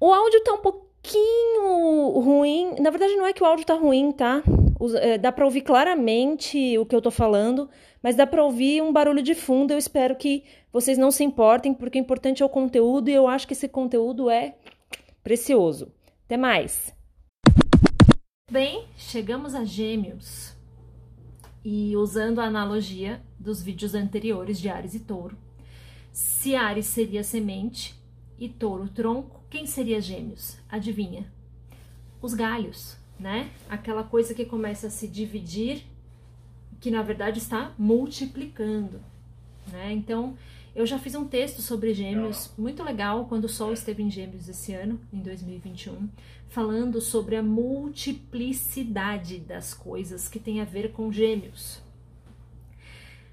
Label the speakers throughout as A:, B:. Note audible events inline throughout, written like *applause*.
A: O áudio tá um pouquinho ruim. Na verdade, não é que o áudio tá ruim, tá? É, dá para ouvir claramente o que eu tô falando, mas dá para ouvir um barulho de fundo. Eu espero que vocês não se importem, porque o importante é o conteúdo e eu acho que esse conteúdo é precioso. Até mais! Bem, chegamos a Gêmeos. E usando a analogia dos vídeos anteriores de Ares e Touro, se Ares seria semente e Touro tronco, quem seria Gêmeos? Adivinha? Os galhos, né? Aquela coisa que começa a se dividir, que na verdade está multiplicando, né? Então, eu já fiz um texto sobre gêmeos, muito legal, quando o Sol esteve em gêmeos esse ano, em 2021, falando sobre a multiplicidade das coisas que tem a ver com gêmeos.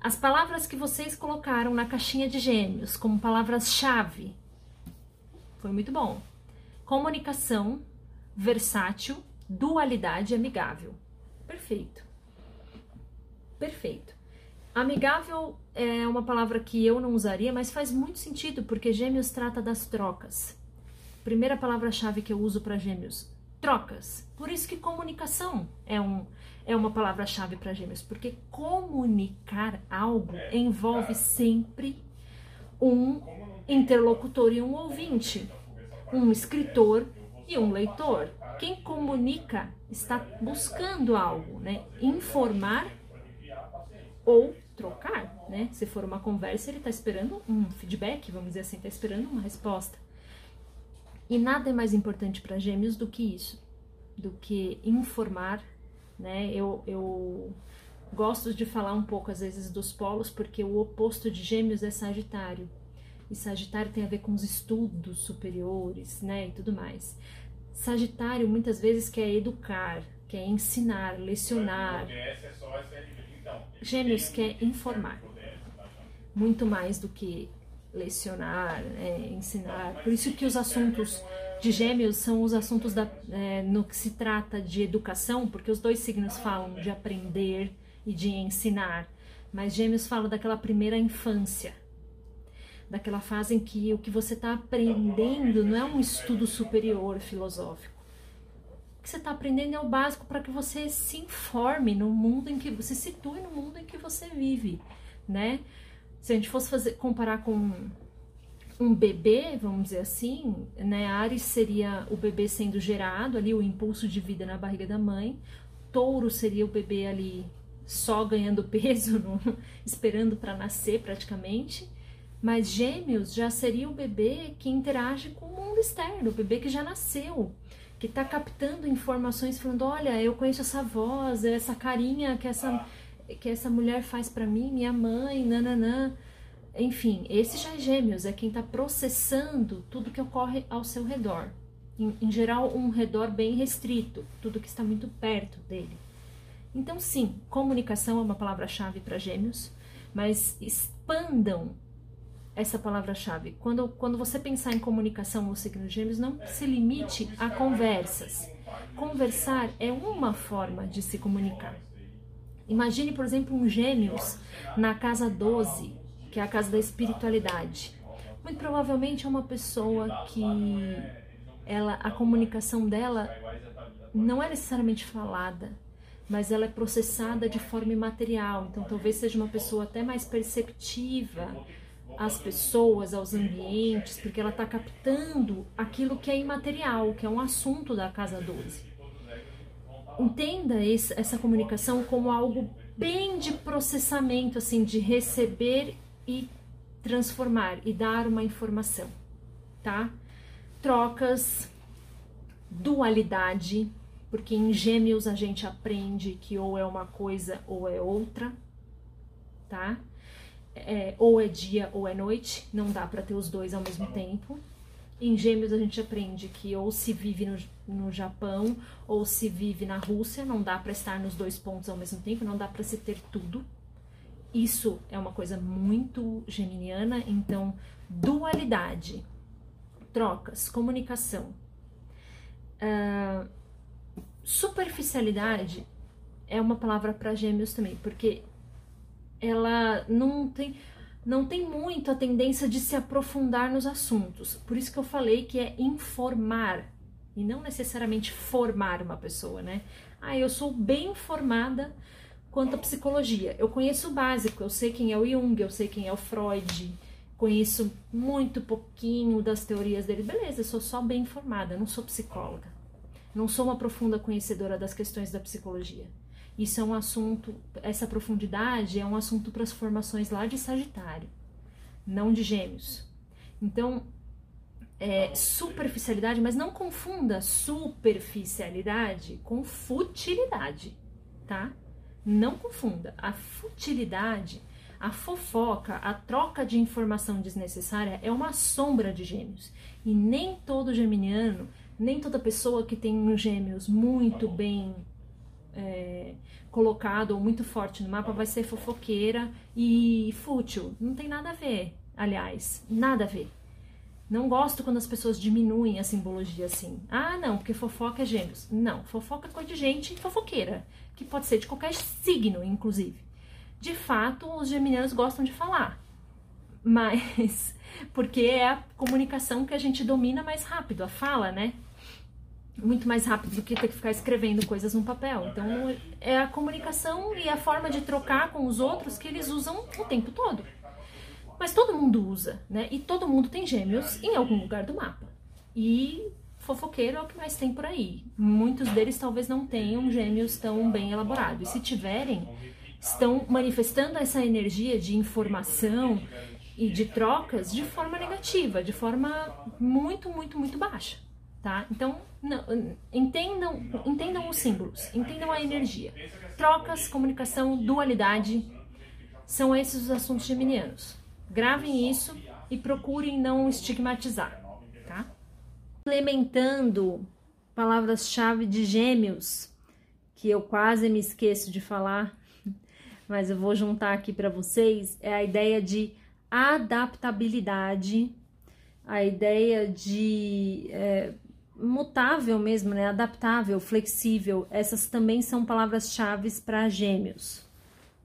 A: As palavras que vocês colocaram na caixinha de gêmeos como palavras-chave foi muito bom. Comunicação, versátil, dualidade amigável. Perfeito. Perfeito. Amigável é uma palavra que eu não usaria, mas faz muito sentido porque Gêmeos trata das trocas. Primeira palavra-chave que eu uso para Gêmeos: trocas. Por isso que comunicação é, um, é uma palavra-chave para Gêmeos, porque comunicar algo envolve sempre um interlocutor e um ouvinte, um escritor e um leitor. Quem comunica está buscando algo, né? Informar ou trocar, né? Se for uma conversa, ele está esperando um feedback, vamos dizer assim, está esperando uma resposta. E nada é mais importante para gêmeos do que isso, do que informar, né? Eu, eu gosto de falar um pouco às vezes dos polos, porque o oposto de gêmeos é Sagitário. E Sagitário tem a ver com os estudos superiores, né? E tudo mais. Sagitário muitas vezes quer educar, quer ensinar, lecionar. Gêmeos quer informar. Muito mais do que lecionar, é, ensinar. Por isso que os assuntos de gêmeos são os assuntos da, é, no que se trata de educação, porque os dois signos falam de aprender e de ensinar, mas gêmeos falam daquela primeira infância, daquela fase em que o que você está aprendendo não é um estudo superior filosófico. O que você está aprendendo é o básico para que você se informe no mundo em que você se situe no mundo em que você vive, né? Se a gente fosse fazer comparar com um bebê, vamos dizer assim, né? Ares seria o bebê sendo gerado ali, o impulso de vida na barriga da mãe. Touro seria o bebê ali só ganhando *laughs* peso, no, esperando para nascer praticamente. Mas Gêmeos já seria o bebê que interage com o mundo externo, o bebê que já nasceu, que está captando informações, falando: olha, eu conheço essa voz, essa carinha que essa que essa mulher faz para mim, minha mãe, nananã. Enfim, esse já é gêmeos, é quem está processando tudo que ocorre ao seu redor. Em, em, geral, um redor bem restrito, tudo que está muito perto dele. Então, sim, comunicação é uma palavra-chave para gêmeos, mas expandam essa palavra-chave. Quando, quando você pensar em comunicação no signo gêmeos, não se limite a conversas. Conversar é uma forma de se comunicar. Imagine, por exemplo, um gêmeos na casa 12, que é a casa da espiritualidade. Muito provavelmente é uma pessoa que ela, a comunicação dela não é necessariamente falada, mas ela é processada de forma imaterial. Então, talvez seja uma pessoa até mais perceptiva às pessoas, aos ambientes, porque ela está captando aquilo que é imaterial, que é um assunto da casa 12. Entenda esse, essa comunicação como algo bem de processamento, assim, de receber e transformar e dar uma informação, tá? Trocas, dualidade, porque em gêmeos a gente aprende que ou é uma coisa ou é outra, tá? É, ou é dia ou é noite, não dá para ter os dois ao mesmo tempo. Em Gêmeos a gente aprende que ou se vive no, no Japão ou se vive na Rússia, não dá para estar nos dois pontos ao mesmo tempo, não dá para se ter tudo. Isso é uma coisa muito geminiana, então dualidade, trocas, comunicação. Uh, superficialidade é uma palavra para gêmeos também, porque ela não tem não tem muito a tendência de se aprofundar nos assuntos. Por isso que eu falei que é informar e não necessariamente formar uma pessoa, né? Ah, eu sou bem informada quanto à psicologia. Eu conheço o básico, eu sei quem é o Jung, eu sei quem é o Freud, conheço muito pouquinho das teorias dele. Beleza, eu sou só bem informada, não sou psicóloga. Não sou uma profunda conhecedora das questões da psicologia. Isso é um assunto, essa profundidade é um assunto para as formações lá de Sagitário, não de Gêmeos. Então, é, superficialidade, mas não confunda superficialidade com futilidade, tá? Não confunda. A futilidade, a fofoca, a troca de informação desnecessária é uma sombra de Gêmeos. E nem todo geminiano, nem toda pessoa que tem um Gêmeos muito bem é, colocado ou muito forte no mapa vai ser fofoqueira e fútil. Não tem nada a ver, aliás, nada a ver. Não gosto quando as pessoas diminuem a simbologia assim. Ah, não, porque fofoca é gêmeos. Não, fofoca é coisa de gente fofoqueira, que pode ser de qualquer signo, inclusive. De fato, os geminianos gostam de falar, mas *laughs* porque é a comunicação que a gente domina mais rápido, a fala, né? Muito mais rápido do que ter que ficar escrevendo coisas no papel. Então, é a comunicação e a forma de trocar com os outros que eles usam o tempo todo. Mas todo mundo usa, né? E todo mundo tem gêmeos em algum lugar do mapa. E fofoqueiro é o que mais tem por aí. Muitos deles talvez não tenham gêmeos tão bem elaborados. E se tiverem, estão manifestando essa energia de informação e de trocas de forma negativa, de forma muito, muito, muito baixa tá? Então, não, entendam, entendam os símbolos, entendam a energia. Trocas, comunicação, dualidade, são esses os assuntos geminianos. Gravem isso e procurem não estigmatizar, tá? Implementando palavras-chave de gêmeos, que eu quase me esqueço de falar, *laughs* mas eu vou juntar aqui para vocês, é a ideia de adaptabilidade, a ideia de é, mutável mesmo, né? Adaptável, flexível. Essas também são palavras-chave para gêmeos.